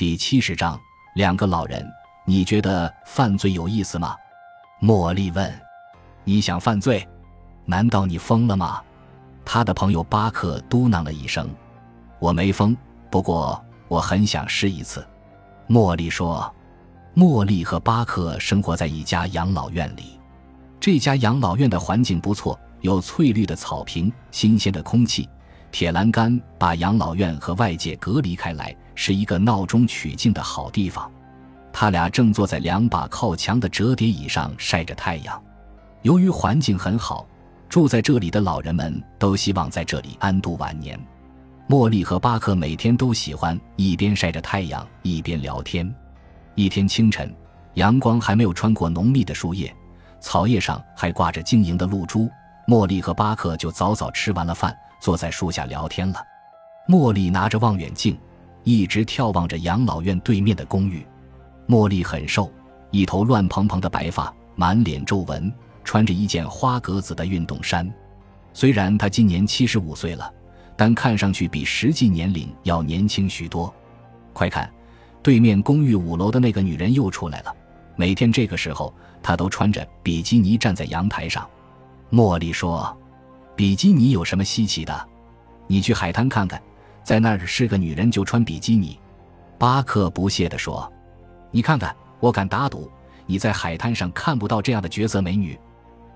第七十章，两个老人，你觉得犯罪有意思吗？茉莉问。你想犯罪？难道你疯了吗？他的朋友巴克嘟囔了一声。我没疯，不过我很想试一次。茉莉说。茉莉和巴克生活在一家养老院里，这家养老院的环境不错，有翠绿的草坪、新鲜的空气。铁栏杆把养老院和外界隔离开来，是一个闹中取静的好地方。他俩正坐在两把靠墙的折叠椅上晒着太阳。由于环境很好，住在这里的老人们都希望在这里安度晚年。茉莉和巴克每天都喜欢一边晒着太阳一边聊天。一天清晨，阳光还没有穿过浓密的树叶，草叶上还挂着晶莹的露珠。茉莉和巴克就早早吃完了饭。坐在树下聊天了，茉莉拿着望远镜，一直眺望着养老院对面的公寓。茉莉很瘦，一头乱蓬蓬的白发，满脸皱纹，穿着一件花格子的运动衫。虽然她今年七十五岁了，但看上去比实际年龄要年轻许多。快看，对面公寓五楼的那个女人又出来了。每天这个时候，她都穿着比基尼站在阳台上。茉莉说。比基尼有什么稀奇的？你去海滩看看，在那儿是个女人就穿比基尼。巴克不屑地说：“你看看，我敢打赌，你在海滩上看不到这样的绝色美女。”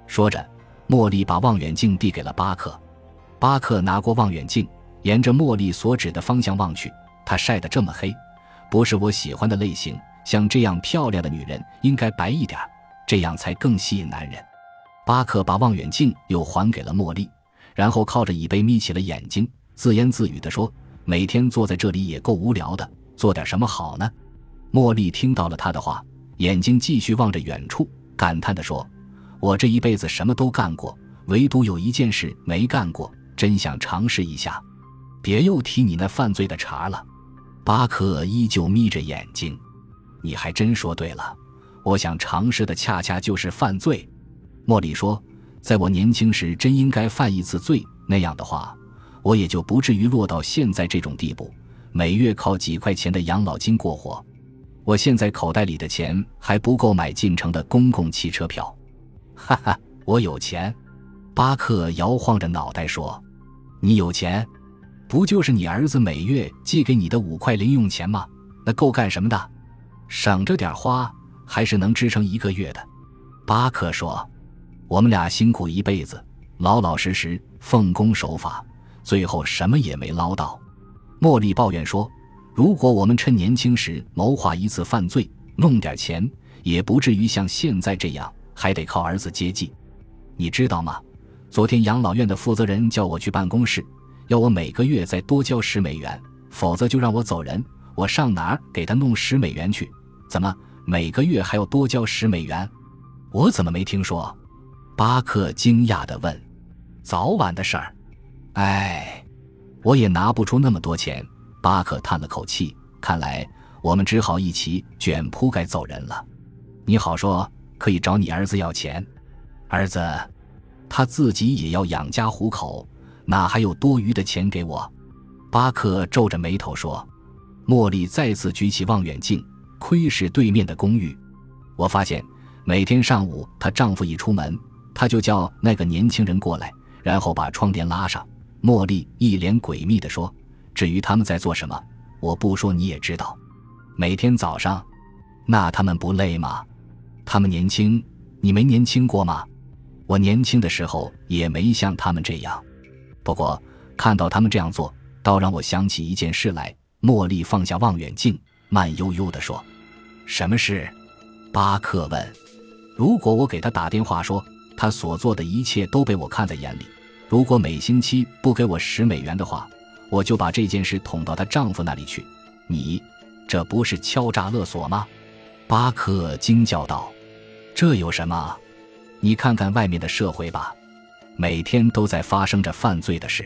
说着，茉莉把望远镜递给了巴克。巴克拿过望远镜，沿着茉莉所指的方向望去。她晒得这么黑，不是我喜欢的类型。像这样漂亮的女人应该白一点，这样才更吸引男人。巴克把望远镜又还给了茉莉，然后靠着椅背眯起了眼睛，自言自语地说：“每天坐在这里也够无聊的，做点什么好呢？”茉莉听到了他的话，眼睛继续望着远处，感叹地说：“我这一辈子什么都干过，唯独有一件事没干过，真想尝试一下。别又提你那犯罪的茬了。”巴克依旧眯着眼睛：“你还真说对了，我想尝试的恰恰就是犯罪。”茉莉说：“在我年轻时，真应该犯一次罪。那样的话，我也就不至于落到现在这种地步，每月靠几块钱的养老金过活。我现在口袋里的钱还不够买进城的公共汽车票。”哈哈，我有钱。巴克摇晃着脑袋说：“你有钱？不就是你儿子每月寄给你的五块零用钱吗？那够干什么的？省着点花，还是能支撑一个月的。”巴克说。我们俩辛苦一辈子，老老实实奉公守法，最后什么也没捞到。茉莉抱怨说：“如果我们趁年轻时谋划一次犯罪，弄点钱，也不至于像现在这样，还得靠儿子接济。你知道吗？昨天养老院的负责人叫我去办公室，要我每个月再多交十美元，否则就让我走人。我上哪儿给他弄十美元去？怎么每个月还要多交十美元？我怎么没听说？”巴克惊讶地问：“早晚的事儿，哎，我也拿不出那么多钱。”巴克叹了口气：“看来我们只好一起卷铺盖走人了。”你好说可以找你儿子要钱，儿子他自己也要养家糊口，哪还有多余的钱给我？巴克皱着眉头说。茉莉再次举起望远镜，窥视对面的公寓。我发现每天上午她丈夫一出门。她就叫那个年轻人过来，然后把窗帘拉上。茉莉一脸诡秘地说：“至于他们在做什么，我不说你也知道。每天早上，那他们不累吗？他们年轻，你没年轻过吗？我年轻的时候也没像他们这样。不过看到他们这样做，倒让我想起一件事来。”茉莉放下望远镜，慢悠悠地说：“什么事？”巴克问。“如果我给他打电话说。”他所做的一切都被我看在眼里。如果每星期不给我十美元的话，我就把这件事捅到她丈夫那里去。你，这不是敲诈勒索吗？巴克惊叫道：“这有什么？你看看外面的社会吧，每天都在发生着犯罪的事。”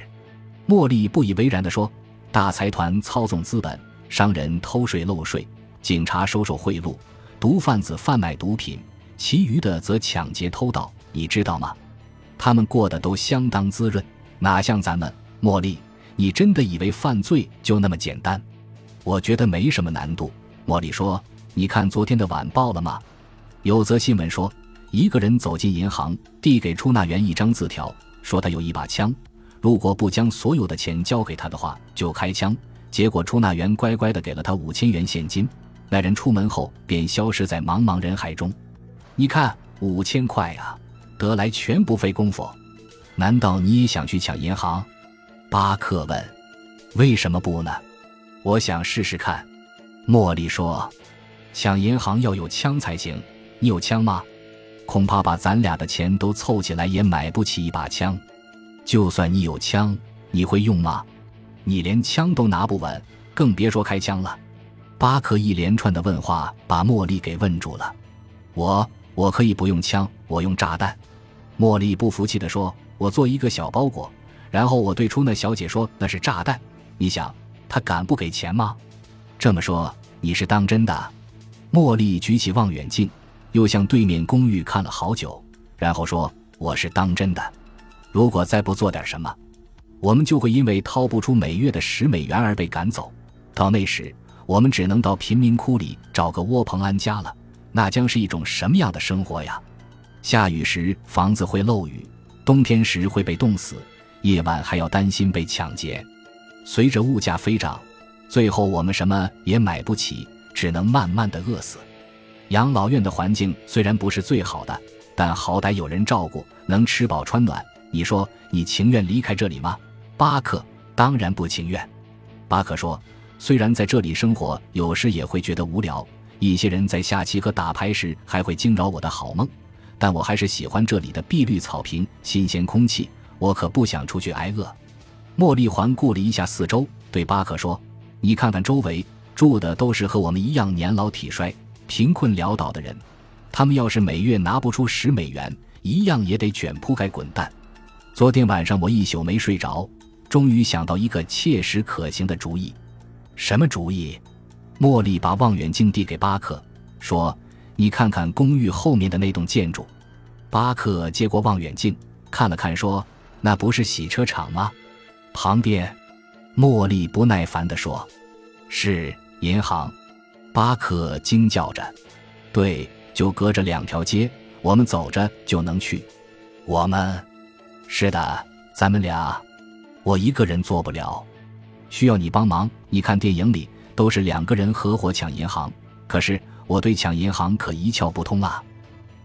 茉莉不以为然地说：“大财团操纵资本，商人偷税漏税，警察收受贿赂，毒贩子贩卖毒品，其余的则抢劫偷盗。”你知道吗？他们过得都相当滋润，哪像咱们？茉莉，你真的以为犯罪就那么简单？我觉得没什么难度。茉莉说：“你看昨天的晚报了吗？有则新闻说，一个人走进银行，递给出纳员一张字条，说他有一把枪，如果不将所有的钱交给他的话，就开枪。结果出纳员乖乖的给了他五千元现金。那人出门后便消失在茫茫人海中。你看，五千块呀，得来全不费功夫。难道你也想去抢银行？”巴克问。“为什么不呢？我想试试看。”茉莉说：“抢银行要有枪才行。你有枪吗？恐怕把咱俩的钱都凑起来也买不起一把枪。就算你有枪，你会用吗？你连枪都拿不稳，更别说开枪了。”巴克一连串的问话把茉莉给问住了。“我我可以不用枪，我用炸弹。”茉莉不服气地说：“我做一个小包裹，然后我对出那小姐说那是炸弹。你想，她敢不给钱吗？”这么说。你是当真的？茉莉举起望远镜，又向对面公寓看了好久，然后说：“我是当真的。如果再不做点什么，我们就会因为掏不出每月的十美元而被赶走。到那时，我们只能到贫民窟里找个窝棚安家了。那将是一种什么样的生活呀？下雨时房子会漏雨，冬天时会被冻死，夜晚还要担心被抢劫。随着物价飞涨。”最后我们什么也买不起，只能慢慢的饿死。养老院的环境虽然不是最好的，但好歹有人照顾，能吃饱穿暖。你说你情愿离开这里吗？巴克当然不情愿。巴克说：“虽然在这里生活有时也会觉得无聊，一些人在下棋和打牌时还会惊扰我的好梦，但我还是喜欢这里的碧绿草坪、新鲜空气。我可不想出去挨饿。”茉莉环顾了一下四周，对巴克说。你看看周围住的都是和我们一样年老体衰、贫困潦倒的人，他们要是每月拿不出十美元，一样也得卷铺盖滚蛋。昨天晚上我一宿没睡着，终于想到一个切实可行的主意。什么主意？茉莉把望远镜递给巴克，说：“你看看公寓后面的那栋建筑。”巴克接过望远镜看了看，说：“那不是洗车场吗？旁边。”茉莉不耐烦地说：“是银行。”巴克惊叫着：“对，就隔着两条街，我们走着就能去。”我们，是的，咱们俩，我一个人做不了，需要你帮忙。你看电影里都是两个人合伙抢银行，可是我对抢银行可一窍不通啊！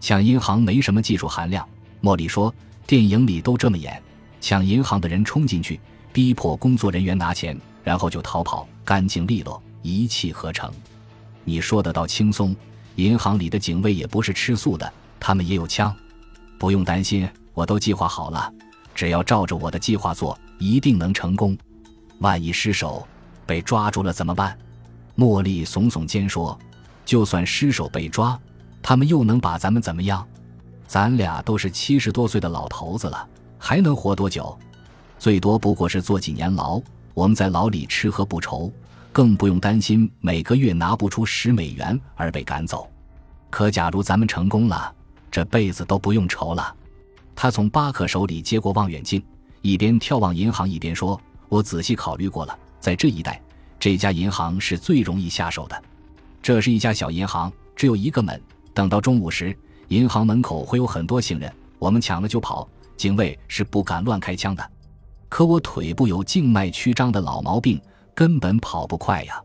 抢银行没什么技术含量。莫莉说：“电影里都这么演，抢银行的人冲进去。”逼迫工作人员拿钱，然后就逃跑，干净利落，一气呵成。你说的倒轻松，银行里的警卫也不是吃素的，他们也有枪。不用担心，我都计划好了，只要照着我的计划做，一定能成功。万一失手被抓住了怎么办？茉莉耸耸肩说：“就算失手被抓，他们又能把咱们怎么样？咱俩都是七十多岁的老头子了，还能活多久？”最多不过是坐几年牢，我们在牢里吃喝不愁，更不用担心每个月拿不出十美元而被赶走。可假如咱们成功了，这辈子都不用愁了。他从巴克手里接过望远镜，一边眺望银行，一边说：“我仔细考虑过了，在这一带，这家银行是最容易下手的。这是一家小银行，只有一个门。等到中午时，银行门口会有很多行人，我们抢了就跑，警卫是不敢乱开枪的。”可我腿部有静脉曲张的老毛病，根本跑不快呀。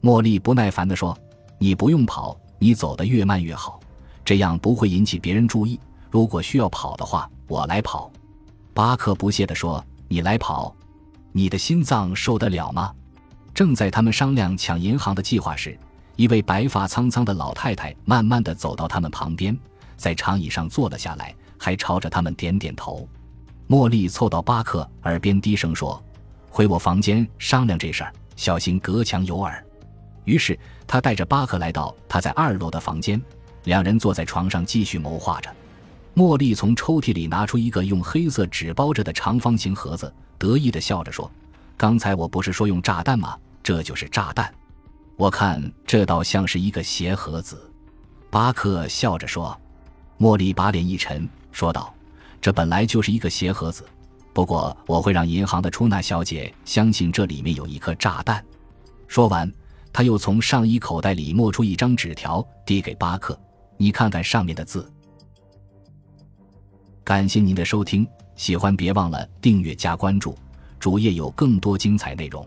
茉莉不耐烦地说：“你不用跑，你走得越慢越好，这样不会引起别人注意。如果需要跑的话，我来跑。”巴克不屑地说：“你来跑，你的心脏受得了吗？”正在他们商量抢银行的计划时，一位白发苍苍的老太太慢慢地走到他们旁边，在长椅上坐了下来，还朝着他们点点头。茉莉凑到巴克耳边低声说：“回我房间商量这事儿，小心隔墙有耳。”于是他带着巴克来到他在二楼的房间，两人坐在床上继续谋划着。茉莉从抽屉里拿出一个用黑色纸包着的长方形盒子，得意地笑着说：“刚才我不是说用炸弹吗？这就是炸弹。我看这倒像是一个鞋盒子。”巴克笑着说。茉莉把脸一沉，说道。这本来就是一个鞋盒子，不过我会让银行的出纳小姐相信这里面有一颗炸弹。说完，他又从上衣口袋里摸出一张纸条，递给巴克：“你看看上面的字。”感谢您的收听，喜欢别忘了订阅加关注，主页有更多精彩内容。